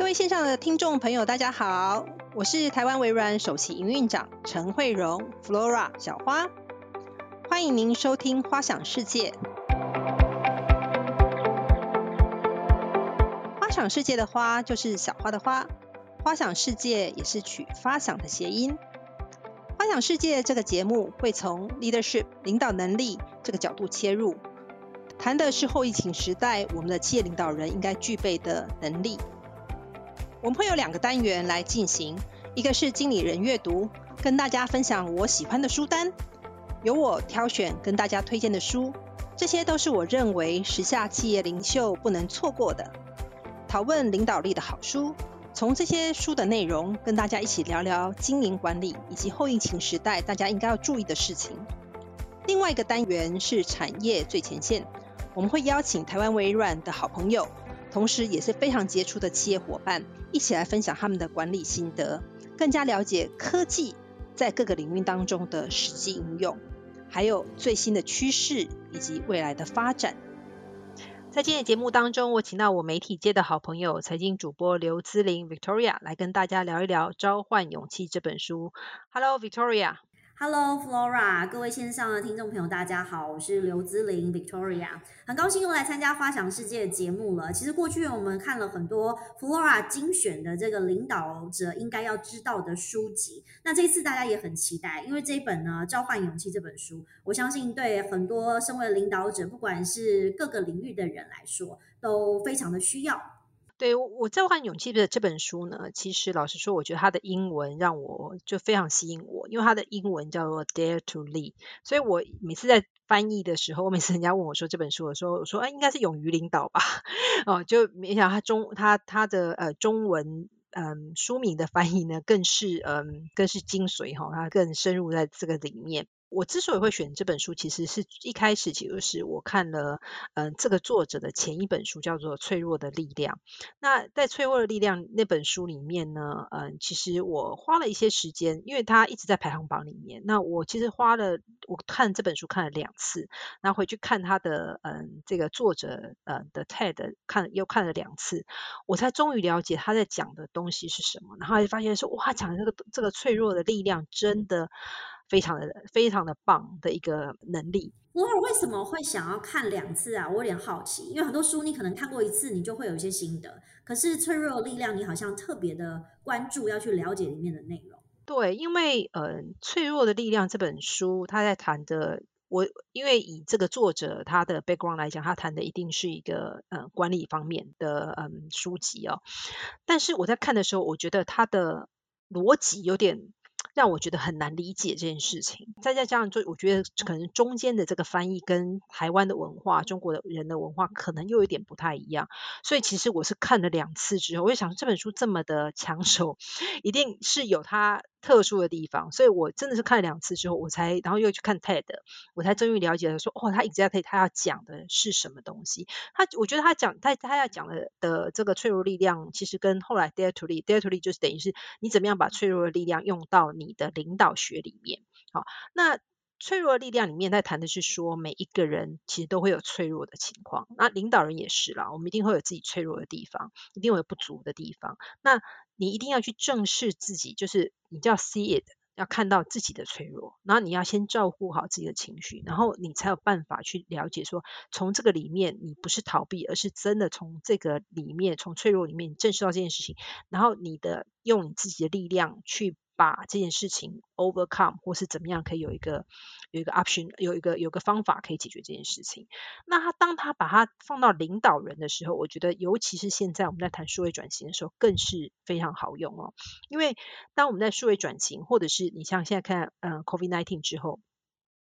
各位线上的听众朋友，大家好，我是台湾微软首席营运长陈慧荣 （Flora 小花），欢迎您收听《花想世界》。花想世界的花就是小花的花，花想世界也是取发想的谐音。花想世界这个节目会从 leadership 领导能力这个角度切入，谈的是后疫情时代我们的企业领导人应该具备的能力。我们会有两个单元来进行，一个是经理人阅读，跟大家分享我喜欢的书单，由我挑选跟大家推荐的书，这些都是我认为时下企业领袖不能错过的，讨论领导力的好书。从这些书的内容，跟大家一起聊聊经营管理以及后疫情时代大家应该要注意的事情。另外一个单元是产业最前线，我们会邀请台湾微软的好朋友。同时也是非常杰出的企业伙伴，一起来分享他们的管理心得，更加了解科技在各个领域当中的实际应用，还有最新的趋势以及未来的发展。在今天节目当中，我请到我媒体界的好朋友财经主播刘姿玲 Victoria 来跟大家聊一聊《召唤勇气》这本书。Hello Victoria。Hello Flora，各位线上的听众朋友，大家好，我是刘姿玲 Victoria，很高兴又来参加花想世界的节目了。其实过去我们看了很多 Flora 精选的这个领导者应该要知道的书籍，那这一次大家也很期待，因为这一本呢《召唤勇气》这本书，我相信对很多身为领导者，不管是各个领域的人来说，都非常的需要。对我召唤勇气的这本书呢，其实老实说，我觉得它的英文让我就非常吸引我，因为它的英文叫做 Dare to Lead，所以我每次在翻译的时候，我每次人家问我说这本书，我说我说哎，应该是勇于领导吧，哦，就没想到它中它它的呃中文嗯书名的翻译呢，更是嗯更是精髓哈，它更深入在这个里面。我之所以会选这本书，其实是一开始其实是我看了，嗯，这个作者的前一本书叫做《脆弱的力量》。那在《脆弱的力量》那本书里面呢，嗯，其实我花了一些时间，因为它一直在排行榜里面。那我其实花了，我看这本书看了两次，然后回去看他的，嗯，这个作者，呃的 TED 看又看了两次，我才终于了解他在讲的东西是什么。然后就发现说，哇，讲的这个这个脆弱的力量真的。非常的非常的棒的一个能力。我为什么会想要看两次啊？我有点好奇，因为很多书你可能看过一次，你就会有一些心得。可是《脆弱的力量》，你好像特别的关注，要去了解里面的内容。对，因为呃，《脆弱的力量》这本书，他在谈的，我因为以这个作者他的 background 来讲，他谈的一定是一个呃管理方面的嗯书籍哦。但是我在看的时候，我觉得他的逻辑有点。让我觉得很难理解这件事情，再加上就我觉得可能中间的这个翻译跟台湾的文化、中国的人的文化可能又有点不太一样，所以其实我是看了两次之后，我就想这本书这么的抢手，一定是有它。特殊的地方，所以我真的是看了两次之后，我才然后又去看 TED，我才终于了解了说，哦，他 exactly 他要讲的是什么东西。他我觉得他讲他他要讲的的这个脆弱力量，其实跟后来 Dare to Lead，Dare to Lead 就是等于是你怎么样把脆弱的力量用到你的领导学里面。好，那脆弱的力量里面在谈的是说，每一个人其实都会有脆弱的情况，那领导人也是啦，我们一定会有自己脆弱的地方，一定会有不足的地方。那你一定要去正视自己，就是你就要 see it，要看到自己的脆弱，然后你要先照顾好自己的情绪，然后你才有办法去了解说，从这个里面你不是逃避，而是真的从这个里面，从脆弱里面正视到这件事情，然后你的用你自己的力量去。把这件事情 overcome 或是怎么样可以有一个有一个 option 有一个有个方法可以解决这件事情。那他当他把它放到领导人的时候，我觉得尤其是现在我们在谈数位转型的时候，更是非常好用哦。因为当我们在数位转型，或者是你像现在看嗯 COVID nineteen 之后。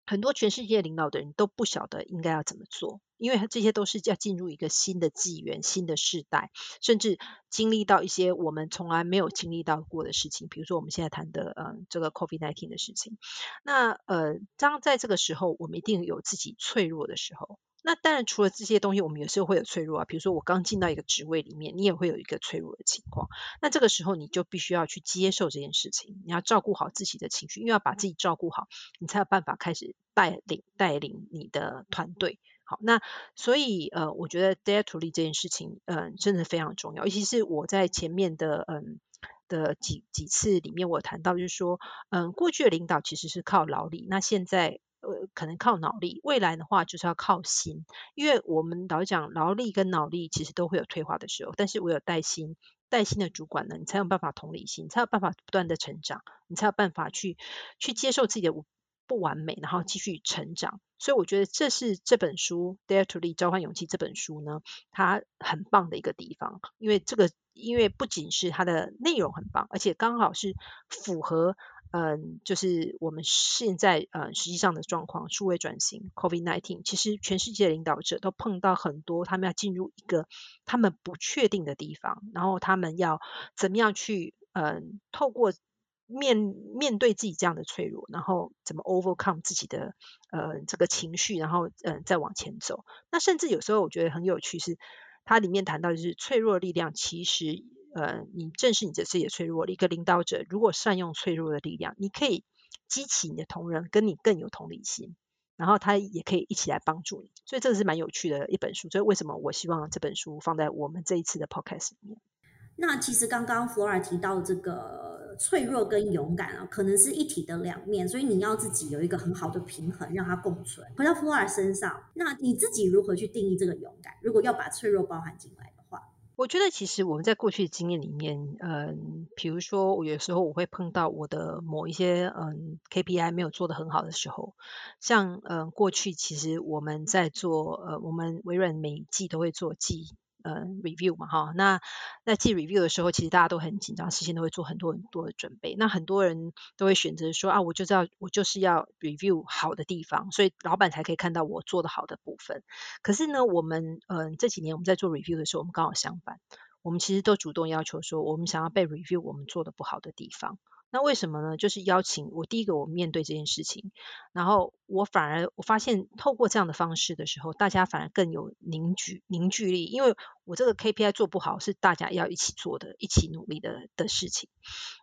很多全世界领导的人都不晓得应该要怎么做，因为这些都是要进入一个新的纪元、新的世代，甚至经历到一些我们从来没有经历到过的事情，比如说我们现在谈的嗯这个 COVID-19 的事情。那呃，当在这个时候，我们一定有自己脆弱的时候。那当然，除了这些东西，我们有时候会有脆弱啊。比如说，我刚进到一个职位里面，你也会有一个脆弱的情况。那这个时候，你就必须要去接受这件事情，你要照顾好自己的情绪，因为要把自己照顾好，你才有办法开始带领带领你的团队。好，那所以呃，我觉得 dare to lead 这件事情，嗯，真的非常重要。尤其是我在前面的嗯的几几次里面，我谈到就是说，嗯，过去的领导其实是靠劳力，那现在呃可能靠脑力，未来的话就是要靠心。因为我们老讲劳力跟脑力其实都会有退化的时候，但是我有带心，带心的主管呢，你才有办法同理心，才有办法不断的成长，你才有办法去去接受自己的不完美，然后继续成长。所以我觉得这是这本书《Dare to Lead》召唤勇气这本书呢，它很棒的一个地方。因为这个，因为不仅是它的内容很棒，而且刚好是符合，嗯，就是我们现在呃实际上的状况，数位转型，COVID-19，其实全世界领导者都碰到很多，他们要进入一个他们不确定的地方，然后他们要怎么样去，嗯，透过。面面对自己这样的脆弱，然后怎么 overcome 自己的呃这个情绪，然后嗯再往前走。那甚至有时候我觉得很有趣，是它里面谈到就是脆弱力量，其实呃你正是你的自己的脆弱。一个领导者如果善用脆弱的力量，你可以激起你的同仁跟你更有同理心，然后他也可以一起来帮助你。所以这个是蛮有趣的一本书。所以为什么我希望这本书放在我们这一次的 podcast 里面？那其实刚刚 Flora 提到这个脆弱跟勇敢啊，可能是一体的两面，所以你要自己有一个很好的平衡，让它共存。回到 Flora 身上，那你自己如何去定义这个勇敢？如果要把脆弱包含进来，我觉得其实我们在过去的经验里面，嗯，比如说我有时候我会碰到我的某一些嗯 KPI 没有做得很好的时候，像嗯过去其实我们在做呃我们微软每一季都会做季。呃，review 嘛，哈，那那记 review 的时候，其实大家都很紧张，事先都会做很多很多的准备。那很多人都会选择说啊，我就知道我就是要 review 好的地方，所以老板才可以看到我做的好的部分。可是呢，我们嗯这几年我们在做 review 的时候，我们刚好相反，我们其实都主动要求说，我们想要被 review 我们做的不好的地方。那为什么呢？就是邀请我第一个，我面对这件事情，然后我反而我发现透过这样的方式的时候，大家反而更有凝聚凝聚力，因为我这个 KPI 做不好是大家要一起做的，一起努力的的事情，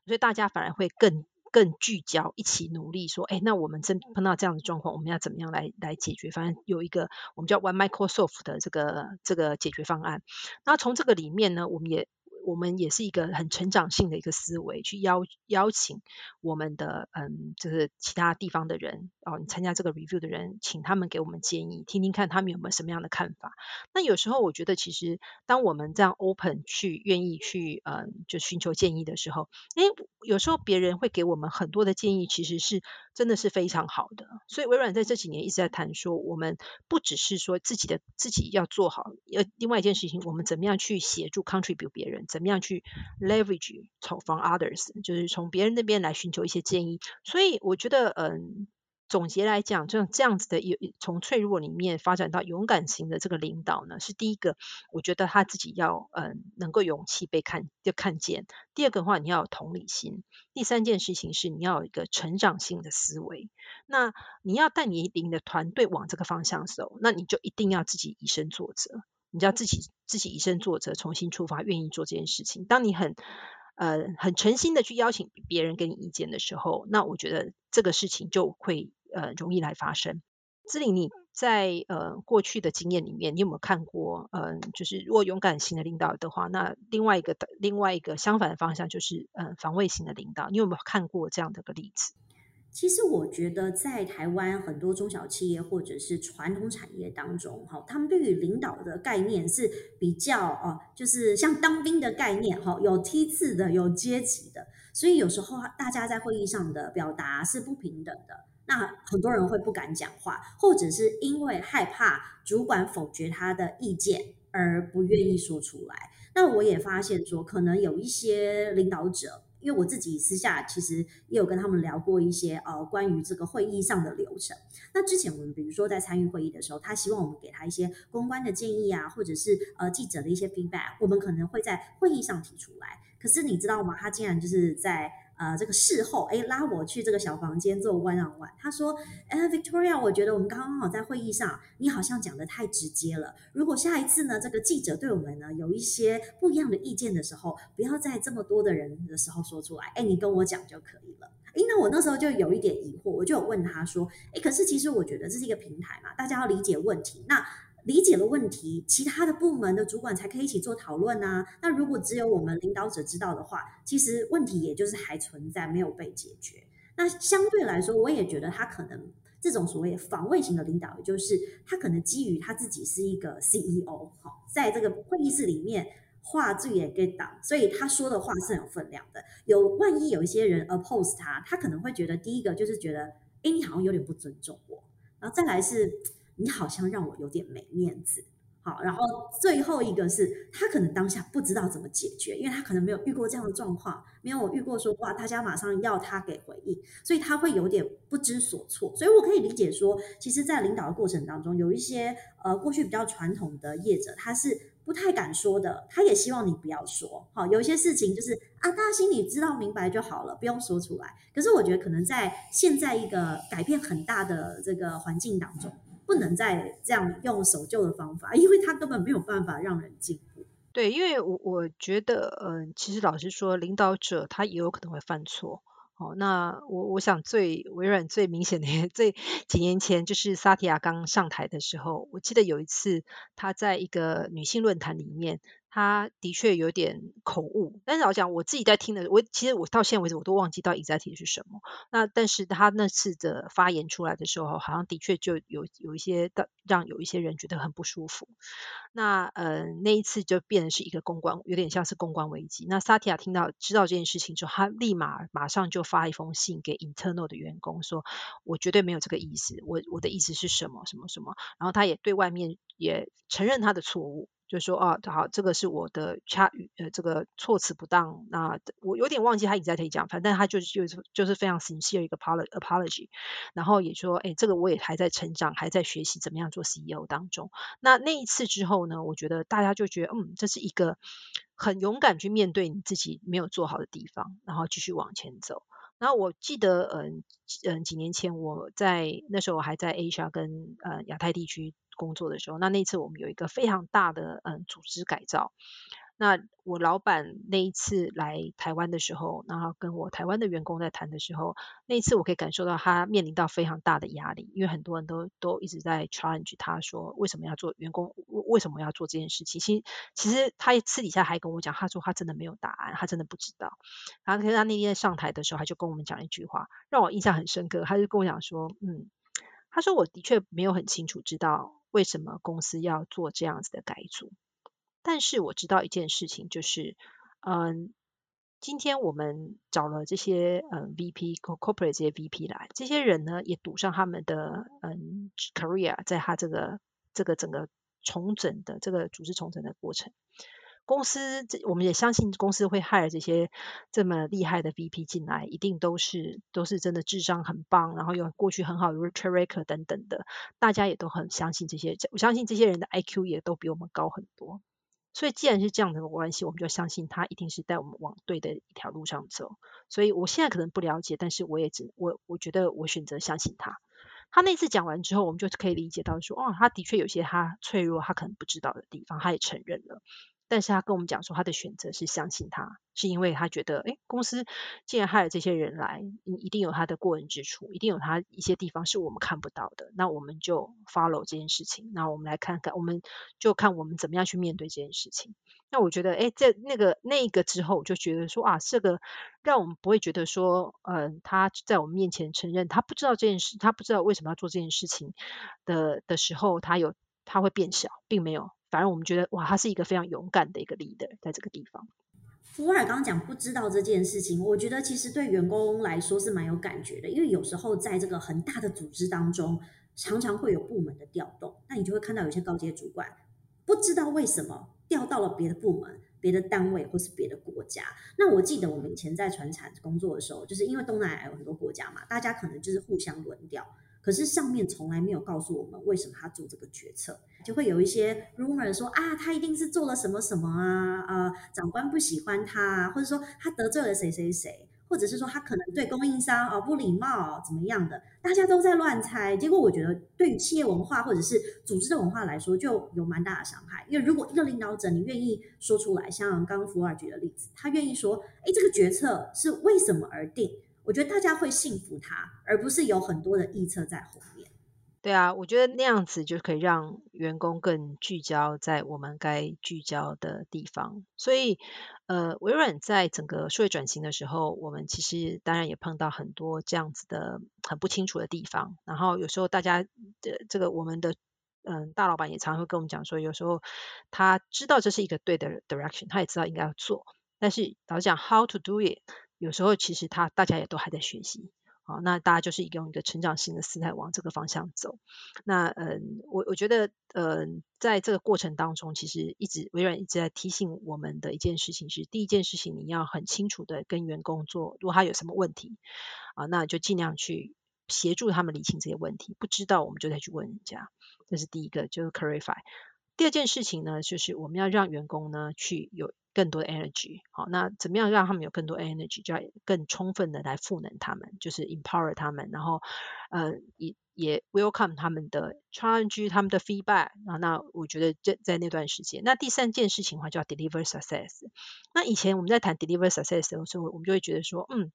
所以大家反而会更更聚焦，一起努力，说，哎，那我们真碰到这样的状况，我们要怎么样来来解决？反正有一个我们叫 One Microsoft 的这个这个解决方案。那从这个里面呢，我们也。我们也是一个很成长性的一个思维，去邀邀请我们的嗯，就是其他地方的人哦，你参加这个 review 的人，请他们给我们建议，听听看他们有没有什么样的看法。那有时候我觉得，其实当我们这样 open 去愿意去嗯，就寻求建议的时候，诶，有时候别人会给我们很多的建议，其实是真的是非常好的。所以微软在这几年一直在谈说，我们不只是说自己的自己要做好，呃，另外一件事情，我们怎么样去协助 contribute 别人。怎么样去 leverage 从 from others，就是从别人那边来寻求一些建议。所以我觉得，嗯，总结来讲，这样这样子的有从脆弱里面发展到勇敢型的这个领导呢，是第一个，我觉得他自己要嗯能够勇气被看就看见。第二个的话，你要有同理心。第三件事情是你要有一个成长性的思维。那你要带你领的团队往这个方向走，那你就一定要自己以身作则。你要自己自己以身作则，重新出发，愿意做这件事情。当你很呃很诚心的去邀请别人给你意见的时候，那我觉得这个事情就会呃容易来发生。志玲，你在呃过去的经验里面，你有没有看过？嗯，就是如果勇敢型的领导的话，那另外一个的另外一个相反的方向就是嗯防卫型的领导，你有没有看过这样的个例子？其实我觉得，在台湾很多中小企业或者是传统产业当中，哈，他们对于领导的概念是比较哦，就是像当兵的概念，哈，有梯次的，有阶级的，所以有时候大家在会议上的表达是不平等的，那很多人会不敢讲话，或者是因为害怕主管否决他的意见而不愿意说出来。那我也发现说，可能有一些领导者。因为我自己私下其实也有跟他们聊过一些呃关于这个会议上的流程。那之前我们比如说在参与会议的时候，他希望我们给他一些公关的建议啊，或者是呃记者的一些 feedback，我们可能会在会议上提出来。可是你知道吗？他竟然就是在。呃，这个事后，哎，拉我去这个小房间做 one on one。他说：“哎，Victoria，我觉得我们刚刚好在会议上，你好像讲的太直接了。如果下一次呢，这个记者对我们呢有一些不一样的意见的时候，不要在这么多的人的时候说出来。哎，你跟我讲就可以了。诶，那我那时候就有一点疑惑，我就有问他说，诶，可是其实我觉得这是一个平台嘛，大家要理解问题，那理解了问题，其他的部门的主管才可以一起做讨论啊。那如果只有我们领导者知道的话，其实问题也就是还存在，没有被解决。那相对来说，我也觉得他可能这种所谓防卫型的领导，也就是他可能基于他自己是一个 CEO，哈，在这个会议室里面。话最也给挡，所以他说的话是很有分量的。有万一有一些人 oppose 他，他可能会觉得第一个就是觉得，哎，你好像有点不尊重我，然后再来是，你好像让我有点没面子。好，然后最后一个是他可能当下不知道怎么解决，因为他可能没有遇过这样的状况，没有遇过说哇，大家马上要他给回应，所以他会有点不知所措。所以我可以理解说，其实，在领导的过程当中，有一些呃过去比较传统的业者，他是。不太敢说的，他也希望你不要说。好，有一些事情就是啊，大家心里知道明白就好了，不用说出来。可是我觉得可能在现在一个改变很大的这个环境当中，不能再这样用守旧的方法，因为他根本没有办法让人进步。对，因为我我觉得，嗯，其实老实说，领导者他也有可能会犯错。哦，那我我想最微软最明显的，最几年前就是萨提亚刚上台的时候，我记得有一次他在一个女性论坛里面。他的确有点口误，但是老讲我自己在听的，我其实我到现在为止我都忘记到 exactly 是什么。那但是他那次的发言出来的时候，好像的确就有有一些的让有一些人觉得很不舒服。那呃那一次就变成是一个公关，有点像是公关危机。那萨提亚听到知道这件事情之后，他立马马上就发一封信给 internal 的员工说，我绝对没有这个意思，我我的意思是什么什么什么。然后他也对外面也承认他的错误。就说啊，好，这个是我的差语，呃，这个措辞不当。那我有点忘记他一直在提讲，反正他就就是就是非常 sincere 一个 apology，然后也说，哎，这个我也还在成长，还在学习怎么样做 CEO 当中。那那一次之后呢，我觉得大家就觉得，嗯，这是一个很勇敢去面对你自己没有做好的地方，然后继续往前走。然后我记得，嗯嗯，几年前我在那时候我还在 Asia 跟呃亚太地区。工作的时候，那那次我们有一个非常大的嗯组织改造。那我老板那一次来台湾的时候，然后跟我台湾的员工在谈的时候，那一次我可以感受到他面临到非常大的压力，因为很多人都都一直在 challenge 他说为什么要做员工为什么要做这件事情。其实其实他私底下还跟我讲，他说他真的没有答案，他真的不知道。然后可是他那天上台的时候，他就跟我们讲一句话，让我印象很深刻。他就跟我讲说，嗯，他说我的确没有很清楚知道。为什么公司要做这样子的改组？但是我知道一件事情，就是，嗯，今天我们找了这些嗯 VP、corporate 这些 VP 来，这些人呢也赌上他们的嗯 career，在他这个这个整个重整的这个组织重整的过程。公司，这我们也相信公司会害了这些这么厉害的 VP 进来，一定都是都是真的智商很棒，然后有过去很好的 record 等等的，大家也都很相信这些，我相信这些人的 IQ 也都比我们高很多。所以既然是这样的关系，我们就相信他一定是带我们往对的一条路上走。所以我现在可能不了解，但是我也只我我觉得我选择相信他。他那次讲完之后，我们就可以理解到说，哦，他的确有些他脆弱，他可能不知道的地方，他也承认了。但是他跟我们讲说，他的选择是相信他，是因为他觉得，哎，公司既然害了这些人来，一定有他的过人之处，一定有他一些地方是我们看不到的，那我们就 follow 这件事情，那我们来看看，我们就看我们怎么样去面对这件事情。那我觉得，哎，在那个那一个之后，我就觉得说，啊，这个让我们不会觉得说，嗯，他在我们面前承认他不知道这件事，他不知道为什么要做这件事情的的时候，他有他会变小，并没有。反正我们觉得，哇，他是一个非常勇敢的一个 leader，在这个地方。福尔刚刚讲不知道这件事情，我觉得其实对员工来说是蛮有感觉的，因为有时候在这个很大的组织当中，常常会有部门的调动，那你就会看到有些高阶主管不知道为什么调到了别的部门、别的单位或是别的国家。那我记得我们以前在船产工作的时候，就是因为东南亚有很多国家嘛，大家可能就是互相轮调。可是上面从来没有告诉我们为什么他做这个决策，就会有一些 rumor 说啊，他一定是做了什么什么啊，呃，长官不喜欢他，或者说他得罪了谁谁谁，或者是说他可能对供应商啊不礼貌怎么样的，大家都在乱猜。结果我觉得对于企业文化或者是组织的文化来说，就有蛮大的伤害。因为如果一个领导者你愿意说出来，像刚刚福尔举的例子，他愿意说，哎，这个决策是为什么而定？我觉得大家会信服他，而不是有很多的臆测在后面。对啊，我觉得那样子就可以让员工更聚焦在我们该聚焦的地方。所以，呃，微软在整个数位转型的时候，我们其实当然也碰到很多这样子的很不清楚的地方。然后有时候大家的这个我们的嗯大老板也常会跟我们讲说，有时候他知道这是一个对的 direction，他也知道应该要做，但是老实讲 how to do it，有时候其实他大家也都还在学习。好，那大家就是用一个成长性的姿态往这个方向走。那嗯，我我觉得嗯，在这个过程当中，其实一直微软一直在提醒我们的一件事情是：第一件事情，你要很清楚的跟员工做，如果他有什么问题啊，那就尽量去协助他们理清这些问题。不知道我们就再去问人家，这是第一个，就是 clarify。第二件事情呢，就是我们要让员工呢去有。更多的 energy，好，那怎么样让他们有更多 energy，就要更充分的来赋能他们，就是 empower 他们，然后呃也也 welcome 他们的 challenge，他们的 feedback，啊，那我觉得这在那段时间，那第三件事情的话就要 deliver success。那以前我们在谈 deliver success 的时候，我们就会觉得说，嗯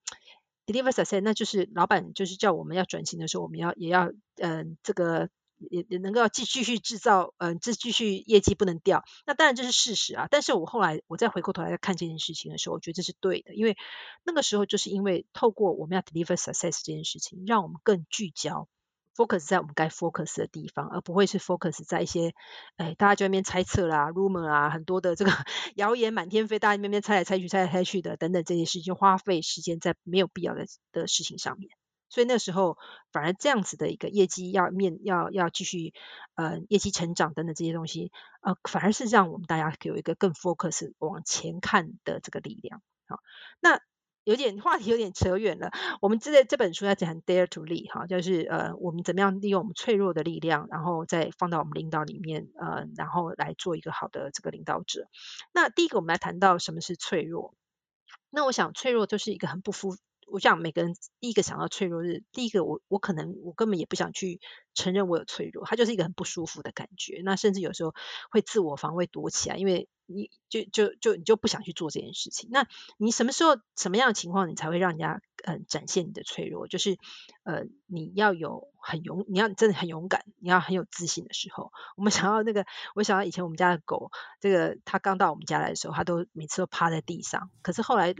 ，deliver success，那就是老板就是叫我们要转型的时候，我们要也要嗯这个。也也能够继继续制造，嗯，这继续业绩不能掉，那当然这是事实啊。但是我后来我再回过头来看这件事情的时候，我觉得这是对的，因为那个时候就是因为透过我们要 deliver success 这件事情，让我们更聚焦，focus 在我们该 focus 的地方，而不会是 focus 在一些，哎，大家在那边猜测啦，rumor 啊，很多的这个 谣言满天飞，大家那边猜来猜去，猜来猜去的等等这些事情，就花费时间在没有必要的的事情上面。所以那时候反而这样子的一个业绩要面要要继续呃业绩成长等等这些东西呃反而是让我们大家有一个更 focus 往前看的这个力量好那有点话题有点扯远了我们这这本书要讲 dare to lead 哈就是呃我们怎么样利用我们脆弱的力量然后再放到我们领导里面呃然后来做一个好的这个领导者那第一个我们来谈到什么是脆弱那我想脆弱就是一个很不服。我想每个人第一个想到脆弱是第一个，我我可能我根本也不想去承认我有脆弱，它就是一个很不舒服的感觉。那甚至有时候会自我防卫躲起来，因为你就就就你就不想去做这件事情。那你什么时候什么样的情况，你才会让人家嗯展现你的脆弱？就是呃你要有很勇，你要真的很勇敢，你要很有自信的时候。我们 想要那个，我想到以前我们家的狗，这个它刚到我们家来的时候，它都每次都趴在地上，可是后来。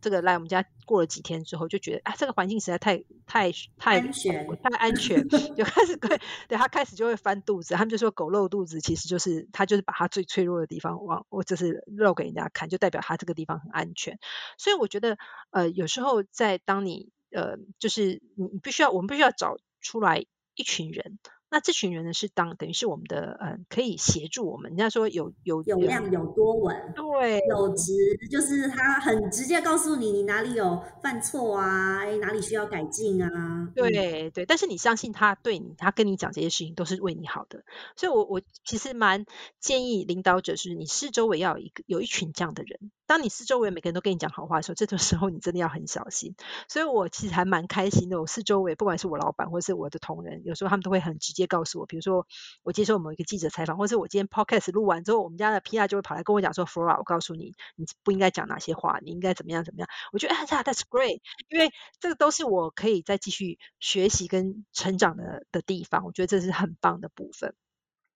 这个来我们家过了几天之后，就觉得啊，这个环境实在太太太安全，太安全，就开始对对他开始就会翻肚子。他们就说狗露肚子，其实就是它就是把它最脆弱的地方往我就是露给人家看，就代表它这个地方很安全。所以我觉得呃，有时候在当你呃，就是你你必须要我们必须要找出来一群人。那这群人呢，是当等于是我们的，嗯，可以协助我们。人家说有有有量有多稳，对，有值就是他很直接告诉你你哪里有犯错啊，哎，哪里需要改进啊。对对，但是你相信他对你，他跟你讲这些事情都是为你好的。所以我我其实蛮建议领导者是，你四周围要有一个有一群这样的人。当你四周围每个人都跟你讲好话的时候，这种时候你真的要很小心。所以我其实还蛮开心的。我四周围不管是我老板或是我的同仁，有时候他们都会很直接。接告诉我，比如说我接受某一个记者采访，或者我今天 podcast 录完之后，我们家的 PR 就会跑来跟我讲说，Flora，我告诉你，你不应该讲哪些话，你应该怎么样怎么样。我觉得哎呀，That's great，因为这个都是我可以再继续学习跟成长的的地方，我觉得这是很棒的部分。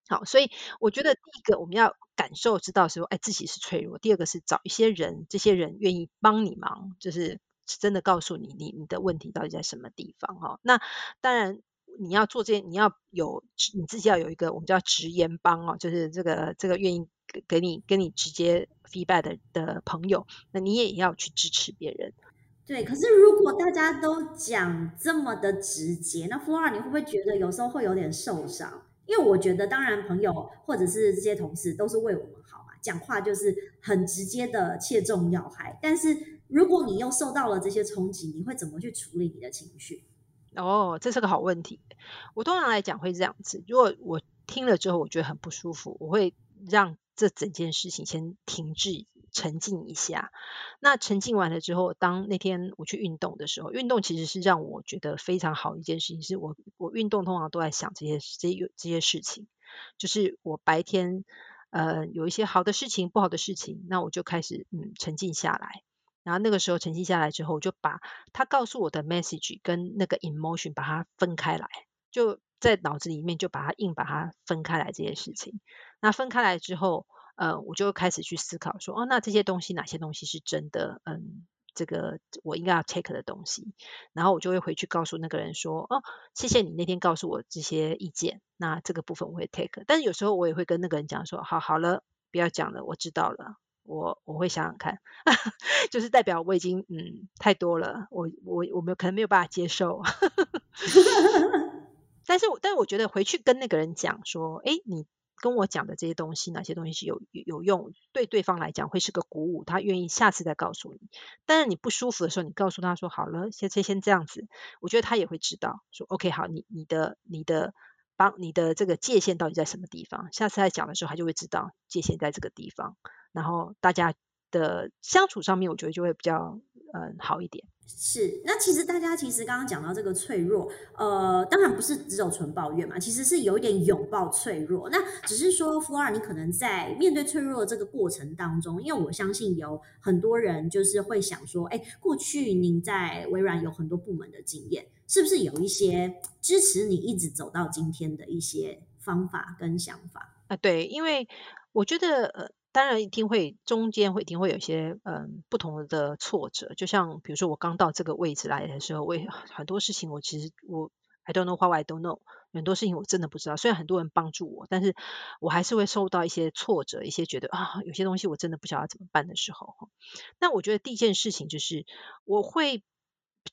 好，所以我觉得第一个我们要感受知道说，哎，自己是脆弱；第二个是找一些人，这些人愿意帮你忙，就是真的告诉你你你的问题到底在什么地方哈。那当然。你要做这，你要有你自己要有一个我们叫直言帮哦，就是这个这个愿意给你跟你直接 feedback 的的朋友，那你也要去支持别人。对，可是如果大家都讲这么的直接，那 Flora 你会不会觉得有时候会有点受伤？因为我觉得，当然朋友或者是这些同事都是为我们好嘛，讲话就是很直接的切中要害。但是如果你又受到了这些冲击，你会怎么去处理你的情绪？哦，这是个好问题。我通常来讲会这样子，如果我听了之后我觉得很不舒服，我会让这整件事情先停滞、沉静一下。那沉静完了之后，当那天我去运动的时候，运动其实是让我觉得非常好一件事情。是我我运动通常都在想这些这些这些事情，就是我白天呃有一些好的事情、不好的事情，那我就开始嗯沉静下来。然后那个时候沉浸下来之后，我就把他告诉我的 message 跟那个 emotion 把它分开来，就在脑子里面就把它硬把它分开来这件事情。那分开来之后，呃，我就开始去思考说，哦，那这些东西哪些东西是真的？嗯，这个我应该要 take 的东西。然后我就会回去告诉那个人说，哦，谢谢你那天告诉我这些意见，那这个部分我会 take。但是有时候我也会跟那个人讲说，好，好了，不要讲了，我知道了。我我会想想看，就是代表我已经嗯太多了，我我我们可能没有办法接受，但是但是我觉得回去跟那个人讲说，哎，你跟我讲的这些东西，哪些东西是有有用，对对方来讲会是个鼓舞，他愿意下次再告诉你。但是你不舒服的时候，你告诉他说好了，先先先这样子，我觉得他也会知道说，OK，好，你你的你的。帮你的这个界限到底在什么地方？下次再讲的时候，他就会知道界限在这个地方。然后大家的相处上面，我觉得就会比较嗯好一点。是，那其实大家其实刚刚讲到这个脆弱，呃，当然不是只有纯抱怨嘛，其实是有一点拥抱脆弱。那只是说，Flora，你可能在面对脆弱的这个过程当中，因为我相信有很多人就是会想说，哎，过去您在微软有很多部门的经验，是不是有一些支持你一直走到今天的一些方法跟想法啊？对，因为我觉得呃。当然一定会中间会一定会有一些嗯不同的挫折，就像比如说我刚到这个位置来的时候，我很多事情我其实我 I don't know why I don't know，很多事情我真的不知道。虽然很多人帮助我，但是我还是会受到一些挫折，一些觉得啊有些东西我真的不晓得怎么办的时候。那我觉得第一件事情就是我会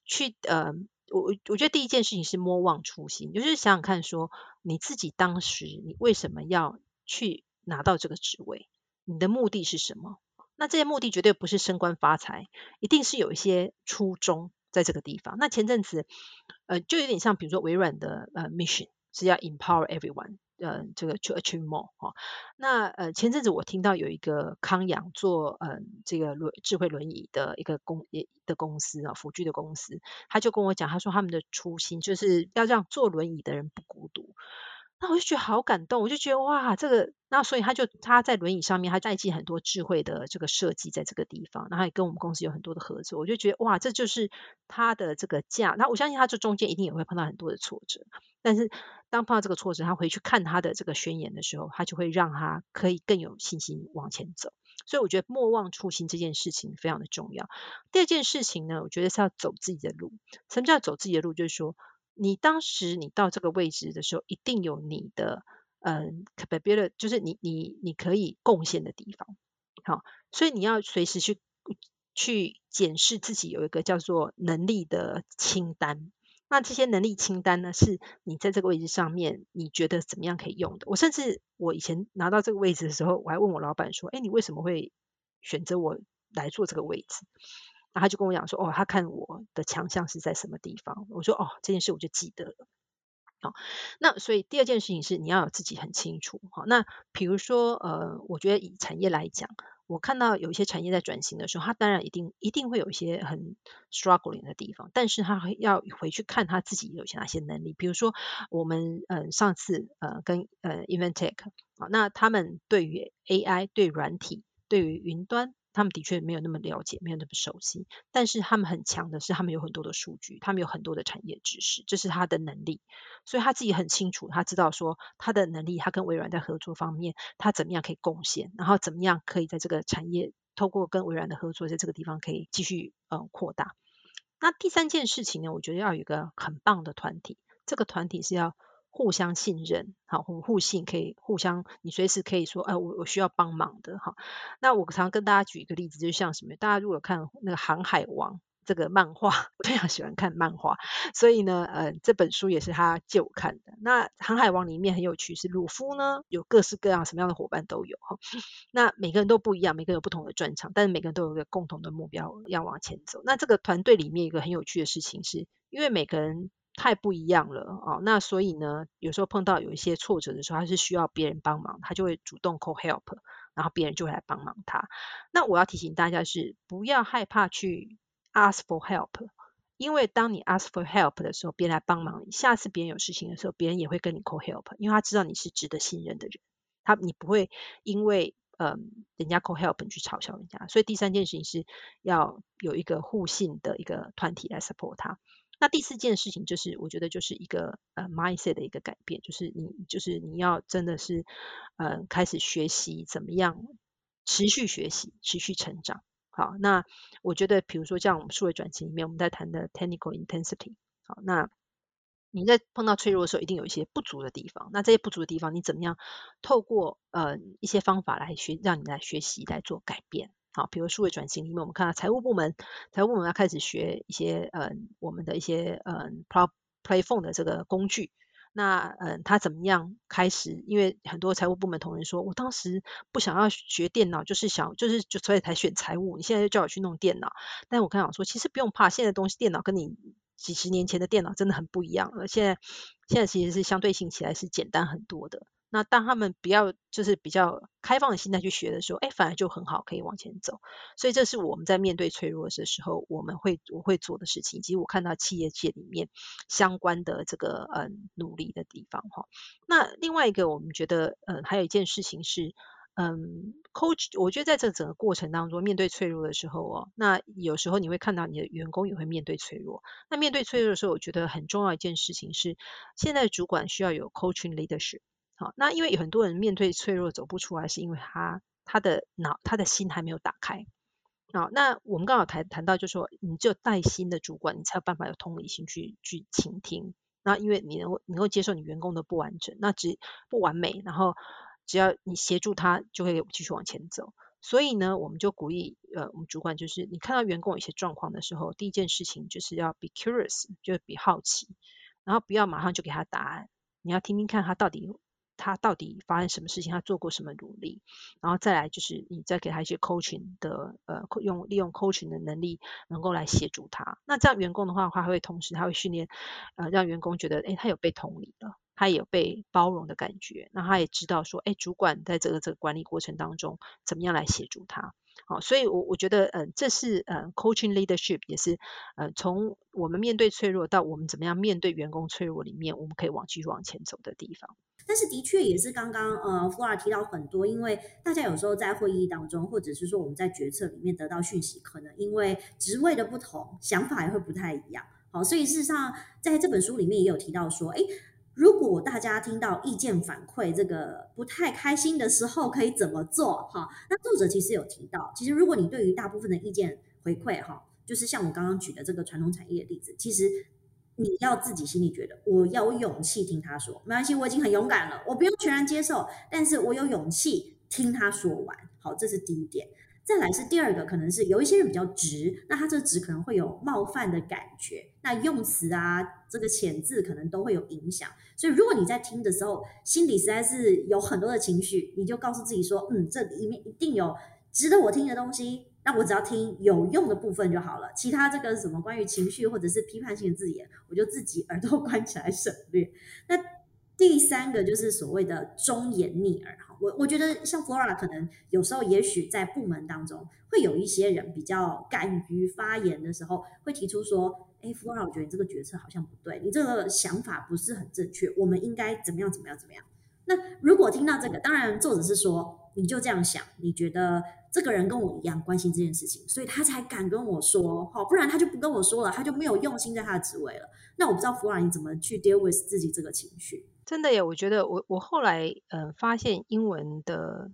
去呃我我觉得第一件事情是莫忘初心，就是想想看说你自己当时你为什么要去拿到这个职位。你的目的是什么？那这些目的绝对不是升官发财，一定是有一些初衷在这个地方。那前阵子，呃，就有点像，比如说微软的呃 mission 是要 empower everyone，呃，这个 to achieve more 哈。那呃前阵子我听到有一个康阳做嗯这个轮智慧轮椅的一个公的公司啊辅具的公司，他就跟我讲，他说他们的初心就是要让坐轮椅的人不孤独。那我就觉得好感动，我就觉得哇，这个那所以他就他在轮椅上面，他带进很多智慧的这个设计在这个地方，然后也跟我们公司有很多的合作，我就觉得哇，这就是他的这个价。那我相信他这中间一定也会碰到很多的挫折，但是当碰到这个挫折，他回去看他的这个宣言的时候，他就会让他可以更有信心往前走。所以我觉得莫忘初心这件事情非常的重要。第二件事情呢，我觉得是要走自己的路。什么叫走自己的路？就是说。你当时你到这个位置的时候，一定有你的嗯把别的就是你你你可以贡献的地方，好，所以你要随时去去检视自己有一个叫做能力的清单。那这些能力清单呢，是你在这个位置上面你觉得怎么样可以用的？我甚至我以前拿到这个位置的时候，我还问我老板说：“哎，你为什么会选择我来做这个位置？”然后他就跟我讲说，哦，他看我的强项是在什么地方。我说，哦，这件事我就记得了。好，那所以第二件事情是你要有自己很清楚。好，那比如说，呃，我觉得以产业来讲，我看到有一些产业在转型的时候，他当然一定一定会有一些很 struggling 的地方，但是他要回去看他自己有些哪些能力。比如说，我们嗯上次呃跟呃 Inventec 啊，那他们对于 AI 对软体对于云端。他们的确没有那么了解，没有那么熟悉，但是他们很强的是，他们有很多的数据，他们有很多的产业知识，这是他的能力。所以他自己很清楚，他知道说他的能力，他跟微软在合作方面，他怎么样可以贡献，然后怎么样可以在这个产业透过跟微软的合作，在这个地方可以继续嗯扩大。那第三件事情呢，我觉得要有一个很棒的团体，这个团体是要。互相信任，好互互信，可以互相，你随时可以说，哎，我我需要帮忙的，哈。那我常跟大家举一个例子，就像什么？大家如果看那个《航海王》这个漫画，非常喜欢看漫画，所以呢，呃，这本书也是他借我看的。那《航海王》里面很有趣，是鲁夫呢，有各式各样什么样的伙伴都有，哈。那每个人都不一样，每个人有不同的专长，但是每个人都有一个共同的目标要往前走。那这个团队里面一个很有趣的事情是，因为每个人。太不一样了哦，那所以呢，有时候碰到有一些挫折的时候，他是需要别人帮忙，他就会主动 call help，然后别人就会来帮忙他。那我要提醒大家是，不要害怕去 ask for help，因为当你 ask for help 的时候，别人来帮忙你，下次别人有事情的时候，别人也会跟你 call help，因为他知道你是值得信任的人，他你不会因为嗯人家 call help 你去嘲笑人家。所以第三件事情是要有一个互信的一个团体来 support 他。那第四件事情就是，我觉得就是一个呃 mindset 的一个改变，就是你就是你要真的是呃开始学习怎么样持续学习、持续成长。好，那我觉得比如说像我们数位转型里面我们在谈的 technical intensity，好，那你在碰到脆弱的时候，一定有一些不足的地方。那这些不足的地方，你怎么样透过呃一些方法来学，让你来学习来做改变？好，比如数位转型里面，我们看到财务部门，财务部门要开始学一些，嗯，我们的一些，嗯，Play Play Phone 的这个工具。那，嗯，他怎么样开始？因为很多财务部门同仁说，我当时不想要学电脑，就是想，就是就所以才选财务。你现在就叫我去弄电脑，但我刚想说，其实不用怕，现在东西电脑跟你几十年前的电脑真的很不一样了。现在，现在其实是相对性起来是简单很多的。那当他们不要就是比较开放的心态去学的时候，哎，反而就很好，可以往前走。所以这是我们在面对脆弱的时候，我们会我会做的事情。其实我看到企业界里面相关的这个嗯努力的地方哈。那另外一个我们觉得嗯还有一件事情是嗯 coach，我觉得在这整个过程当中面对脆弱的时候哦，那有时候你会看到你的员工也会面对脆弱。那面对脆弱的时候，我觉得很重要一件事情是，现在主管需要有 coaching leadership。好，那因为有很多人面对脆弱走不出来，是因为他他的脑他的心还没有打开。好，那我们刚好谈谈到，就说你只有带心的主管，你才有办法有同理心去去倾听。那因为你能够能够接受你员工的不完整，那只不完美，然后只要你协助他，就会继续往前走。所以呢，我们就鼓励呃我们主管，就是你看到员工有一些状况的时候，第一件事情就是要 be curious，就是比好奇，然后不要马上就给他答案，你要听听看他到底。他到底发生什么事情？他做过什么努力？然后再来就是你再给他一些 coaching 的呃用利用 coaching 的能力，能够来协助他。那这样员工的话，他会同时他会训练呃让员工觉得哎他有被同理了，他也有被包容的感觉。那他也知道说哎主管在这个这个管理过程当中怎么样来协助他。好，所以我我觉得嗯这是呃 coaching leadership 也是呃从我们面对脆弱到我们怎么样面对员工脆弱里面，我们可以往继续往前走的地方。但是的确也是刚刚呃福尔提到很多，因为大家有时候在会议当中，或者是说我们在决策里面得到讯息，可能因为职位的不同，想法也会不太一样。好，所以事实上在这本书里面也有提到说，哎，如果大家听到意见反馈这个不太开心的时候，可以怎么做？哈，那作者其实有提到，其实如果你对于大部分的意见回馈，哈，就是像我刚刚举的这个传统产业的例子，其实。你要自己心里觉得，我要有勇气听他说，没关系，我已经很勇敢了，我不用全然接受，但是我有勇气听他说完。好，这是第一点。再来是第二个，可能是有一些人比较直，那他这直可能会有冒犯的感觉，那用词啊，这个遣字可能都会有影响。所以如果你在听的时候，心里实在是有很多的情绪，你就告诉自己说，嗯，这里面一定有值得我听的东西。那我只要听有用的部分就好了，其他这个什么关于情绪或者是批判性的字眼，我就自己 耳朵关起来省略。那第三个就是所谓的忠言逆耳哈，我我觉得像 Flora 可能有时候也许在部门当中会有一些人比较敢于发言的时候，会提出说，哎，Flora，我觉得你这个决策好像不对，你这个想法不是很正确，我们应该怎么样怎么样怎么样？那如果听到这个，当然作者是说。你就这样想，你觉得这个人跟我一样关心这件事情，所以他才敢跟我说，好，不然他就不跟我说了，他就没有用心在他的职位了。那我不知道弗朗你怎么去 deal with 自己这个情绪？真的耶，我觉得我我后来呃发现英文的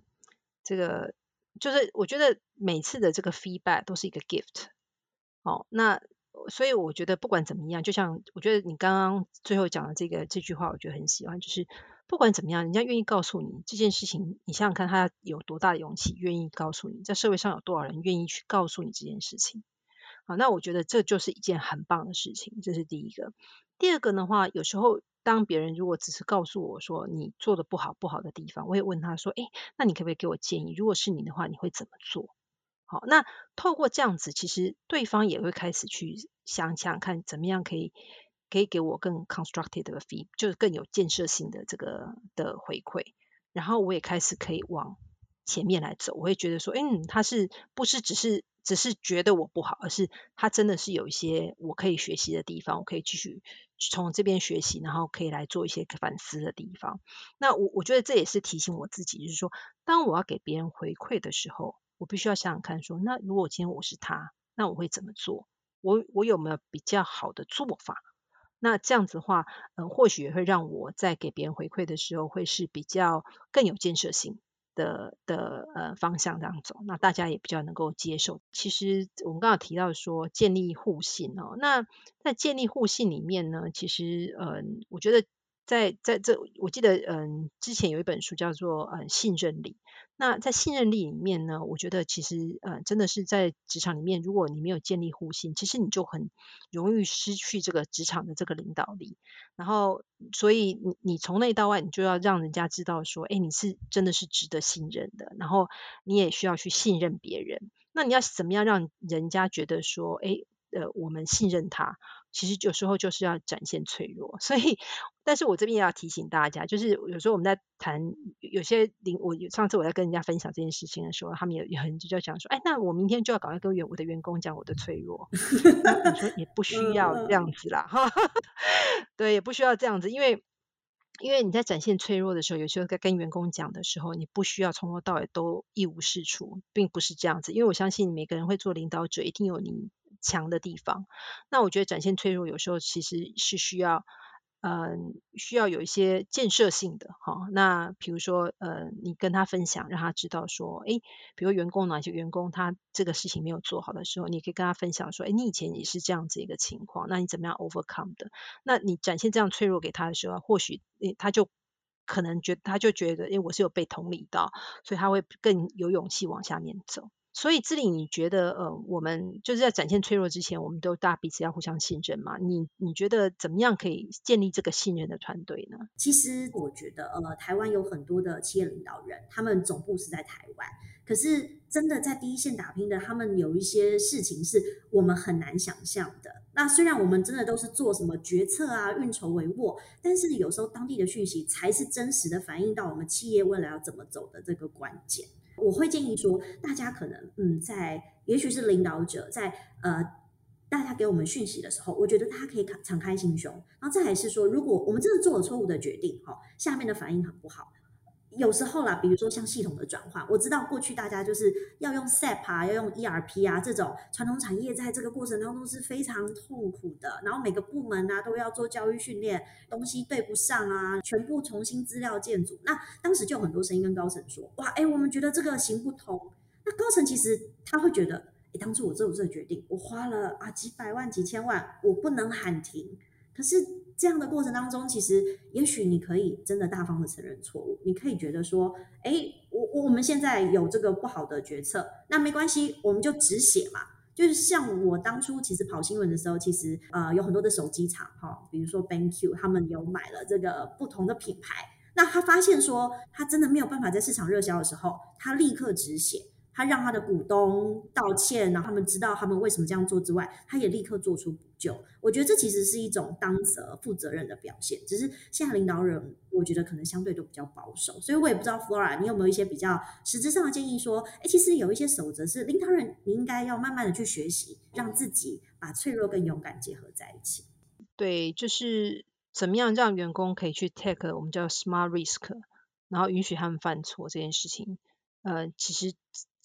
这个，就是我觉得每次的这个 feedback 都是一个 gift。哦，那所以我觉得不管怎么样，就像我觉得你刚刚最后讲的这个这句话，我觉得很喜欢，就是。不管怎么样，人家愿意告诉你这件事情，你想想看，他有多大的勇气愿意告诉你，在社会上有多少人愿意去告诉你这件事情？好，那我觉得这就是一件很棒的事情，这是第一个。第二个的话，有时候当别人如果只是告诉我说你做的不好不好的地方，我会问他说：“哎，那你可不可以给我建议？如果是你的话，你会怎么做？”好，那透过这样子，其实对方也会开始去想想看，怎么样可以。可以给我更 constructive 的 feed，就是更有建设性的这个的回馈，然后我也开始可以往前面来走，我会觉得说，嗯，他是不是只是只是觉得我不好，而是他真的是有一些我可以学习的地方，我可以继续从这边学习，然后可以来做一些反思的地方。那我我觉得这也是提醒我自己，就是说，当我要给别人回馈的时候，我必须要想想看，说，那如果今天我是他，那我会怎么做？我我有没有比较好的做法？那这样子的话，嗯，或许也会让我在给别人回馈的时候，会是比较更有建设性的的呃方向这样走。那大家也比较能够接受。其实我们刚刚提到说建立互信哦，那在建立互信里面呢，其实嗯，我觉得在在这，我记得嗯，之前有一本书叫做嗯信任力。那在信任力里面呢，我觉得其实呃，真的是在职场里面，如果你没有建立互信，其实你就很容易失去这个职场的这个领导力。然后，所以你你从内到外，你就要让人家知道说，哎，你是真的是值得信任的。然后你也需要去信任别人。那你要怎么样让人家觉得说，哎，呃，我们信任他？其实有时候就是要展现脆弱，所以，但是我这边也要提醒大家，就是有时候我们在谈有些领，我上次我在跟人家分享这件事情的时候，他们有有人就在讲说，哎，那我明天就要赶快跟员我的员工讲我的脆弱，那你说也不需要这样子啦，哈，对，也不需要这样子，因为因为你在展现脆弱的时候，有时候在跟员工讲的时候，你不需要从头到尾都一无是处，并不是这样子，因为我相信每个人会做领导者，一定有你。强的地方，那我觉得展现脆弱有时候其实是需要，嗯，需要有一些建设性的哈。那比如说，呃，你跟他分享，让他知道说，哎，比如员工哪些员工他这个事情没有做好的时候，你可以跟他分享说，哎，你以前也是这样子一个情况，那你怎么样 overcome 的？那你展现这样脆弱给他的时候，或许他就可能觉他就觉得，哎，我是有被同理到，所以他会更有勇气往下面走。所以，志玲，你觉得，呃，我们就是在展现脆弱之前，我们都大家彼此要互相信任嘛？你你觉得怎么样可以建立这个信任的团队呢？其实我觉得，呃，台湾有很多的企业领导人，他们总部是在台湾，可是真的在第一线打拼的，他们有一些事情是我们很难想象的。那虽然我们真的都是做什么决策啊、运筹帷幄，但是有时候当地的讯息才是真实的反映到我们企业未来要怎么走的这个关键。我会建议说，大家可能嗯，在也许是领导者在呃，大家给我们讯息的时候，我觉得大家可以敞开心胸。然后再还是说，如果我们真的做了错误的决定，哈，下面的反应很不好。有时候啦，比如说像系统的转换，我知道过去大家就是要用 SAP 啊，要用 ERP 啊，这种传统产业在这个过程当中是非常痛苦的。然后每个部门啊都要做教育训练，东西对不上啊，全部重新资料建组。那当时就有很多声音跟高层说：“哇，哎，我们觉得这个行不通。”那高层其实他会觉得：“哎，当初我做这个决定，我花了啊几百万、几千万，我不能喊停。”可是。这样的过程当中，其实也许你可以真的大方的承认错误，你可以觉得说，哎，我我们现在有这个不好的决策，那没关系，我们就止血嘛。就是像我当初其实跑新闻的时候，其实呃有很多的手机厂哈，比如说 BenQ，他们有买了这个不同的品牌，那他发现说他真的没有办法在市场热销的时候，他立刻止血。他让他的股东道歉，然后他们知道他们为什么这样做之外，他也立刻做出补救。我觉得这其实是一种当责、负责任的表现。只是现在领导人，我觉得可能相对都比较保守，所以我也不知道 Flora，你有没有一些比较实质上的建议？说，哎，其实有一些守则是领导人你应该要慢慢的去学习，让自己把脆弱跟勇敢结合在一起。对，就是怎么样让员工可以去 take 我们叫 smart risk，然后允许他们犯错这件事情。呃，其实。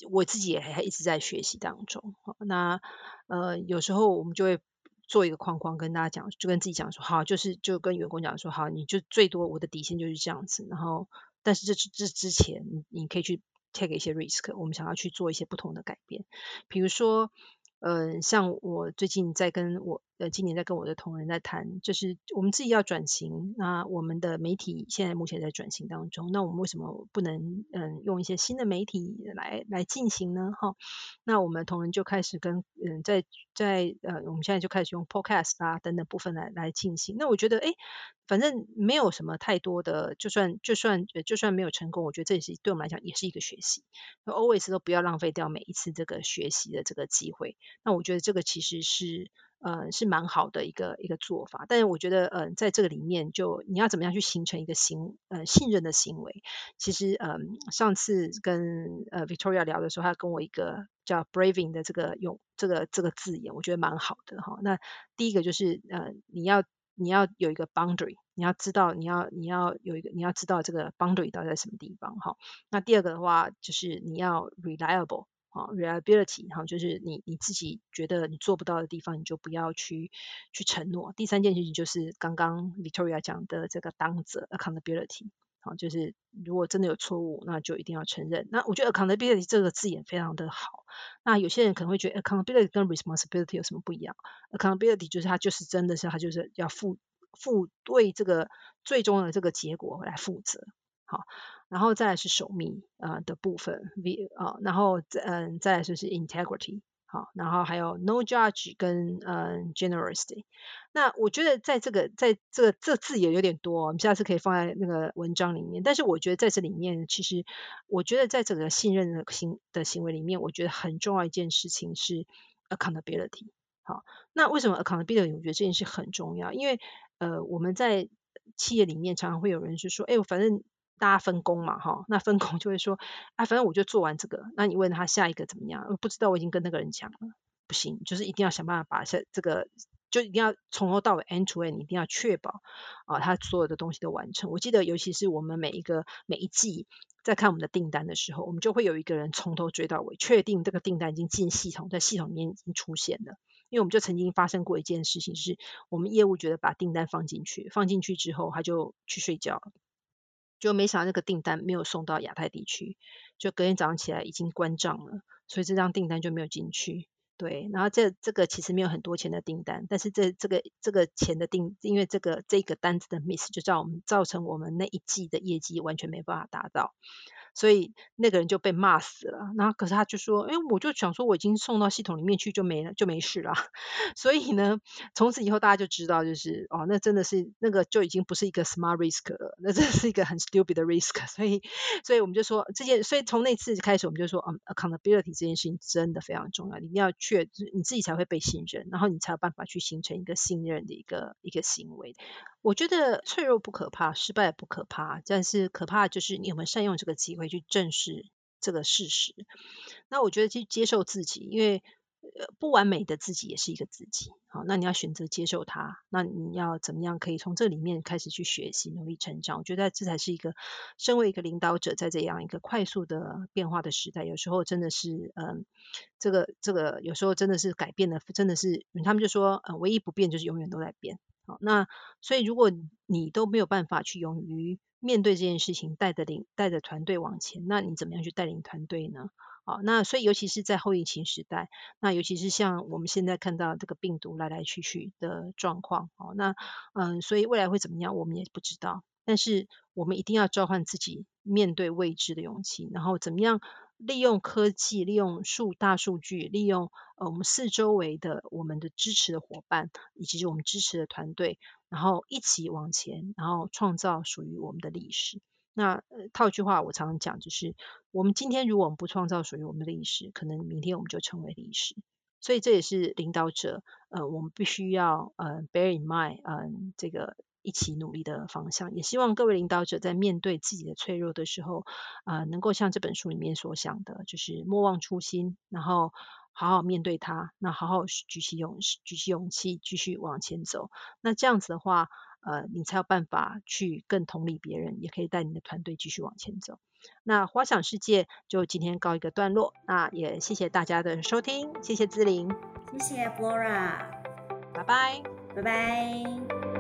我自己也还一直在学习当中。那呃，有时候我们就会做一个框框，跟大家讲，就跟自己讲说，好，就是就跟员工讲说，好，你就最多我的底线就是这样子。然后，但是这这之前，你你可以去 take 一些 risk，我们想要去做一些不同的改变，比如说。嗯，像我最近在跟我呃，今年在跟我的同仁在谈，就是我们自己要转型。那我们的媒体现在目前在转型当中，那我们为什么不能嗯用一些新的媒体来来进行呢？哈，那我们同仁就开始跟嗯在在呃，我们现在就开始用 podcast 啊等等部分来来进行。那我觉得哎。反正没有什么太多的，就算就算就算没有成功，我觉得这也是对我们来讲也是一个学习。always 都不要浪费掉每一次这个学习的这个机会。那我觉得这个其实是呃，是蛮好的一个一个做法。但是我觉得，呃，在这个里面，就你要怎么样去形成一个行呃信任的行为？其实，嗯，上次跟呃 Victoria 聊的时候，他跟我一个叫 braving 的这个用这个这个字眼，我觉得蛮好的哈。那第一个就是呃，你要你要有一个 boundary，你要知道你要你要有一个你要知道这个 boundary 到底在什么地方哈。那第二个的话，就是你要 reliable。啊，reliability 哈，就是你你自己觉得你做不到的地方，你就不要去去承诺。第三件事情就是刚刚 Victoria 讲的这个当责 accountability，好，就是如果真的有错误，那就一定要承认。那我觉得 accountability 这个字眼非常的好。那有些人可能会觉得 accountability 跟 responsibility 有什么不一样？accountability 就是他就是真的是他就是要负负对这个最终的这个结果来负责。好，然后再来是守密啊的部分，v 啊，然后再嗯再来就是 integrity，好，然后还有 no judge 跟嗯 generosity。那我觉得在这个在这个这字也有点多，我们下次可以放在那个文章里面。但是我觉得在这里面，其实我觉得在整个信任的行的行为里面，我觉得很重要一件事情是 accountability。好，那为什么 accountability 我觉得这件事很重要？因为呃我们在企业里面常常会有人是说，哎，我反正。大家分工嘛，哈，那分工就会说，啊，反正我就做完这个，那你问他下一个怎么样？不知道，我已经跟那个人讲了，不行，就是一定要想办法把这这个，就一定要从头到尾 end to end，一定要确保啊，他所有的东西都完成。我记得，尤其是我们每一个每一季在看我们的订单的时候，我们就会有一个人从头追到尾，确定这个订单已经进系统，在系统里面已经出现了。因为我们就曾经发生过一件事情，是我们业务觉得把订单放进去，放进去之后，他就去睡觉。就没想到那个订单没有送到亚太地区，就隔天早上起来已经关账了，所以这张订单就没有进去。对，然后这这个其实没有很多钱的订单，但是这这个这个钱的订，因为这个这个单子的 miss，就造我们造成我们那一季的业绩完全没办法达到。所以那个人就被骂死了。然后可是他就说：“哎，我就想说我已经送到系统里面去就没了，就没事了。”所以呢，从此以后大家就知道，就是哦，那真的是那个就已经不是一个 smart risk 了，那真是一个很 stupid 的 risk。所以，所以我们就说这件，所以从那次开始，我们就说，嗯，accountability 这件事情真的非常重要，一定要确你自己才会被信任，然后你才有办法去形成一个信任的一个一个行为。我觉得脆弱不可怕，失败不可怕，但是可怕就是你有没有善用这个机会去正视这个事实。那我觉得去接受自己，因为呃不完美的自己也是一个自己。好，那你要选择接受它。那你要怎么样可以从这里面开始去学习、努力成长？我觉得这才是一个身为一个领导者，在这样一个快速的变化的时代，有时候真的是嗯，这个这个有时候真的是改变的，真的是他们就说，呃，唯一不变就是永远都在变。好，那所以如果你都没有办法去勇于面对这件事情，带着领带着团队往前，那你怎么样去带领团队呢？好，那所以尤其是在后疫情时代，那尤其是像我们现在看到这个病毒来来去去的状况，好，那嗯，所以未来会怎么样，我们也不知道。但是我们一定要召唤自己面对未知的勇气，然后怎么样？利用科技，利用数大数据，利用呃我们四周围的我们的支持的伙伴，以及我们支持的团队，然后一起往前，然后创造属于我们的历史。那套句话，我常常讲，就是我们今天如果我们不创造属于我们的历史，可能明天我们就成为历史。所以这也是领导者呃我们必须要呃 bear in mind 嗯这个。一起努力的方向，也希望各位领导者在面对自己的脆弱的时候，啊，能够像这本书里面所想的，就是莫忘初心，然后好好面对它，那好好举起勇举起勇气，继续往前走。那这样子的话，呃，你才有办法去更同理别人，也可以带你的团队继续往前走。那花想世界就今天告一个段落，那也谢谢大家的收听，谢谢志玲，谢谢 Flora，拜拜，拜拜。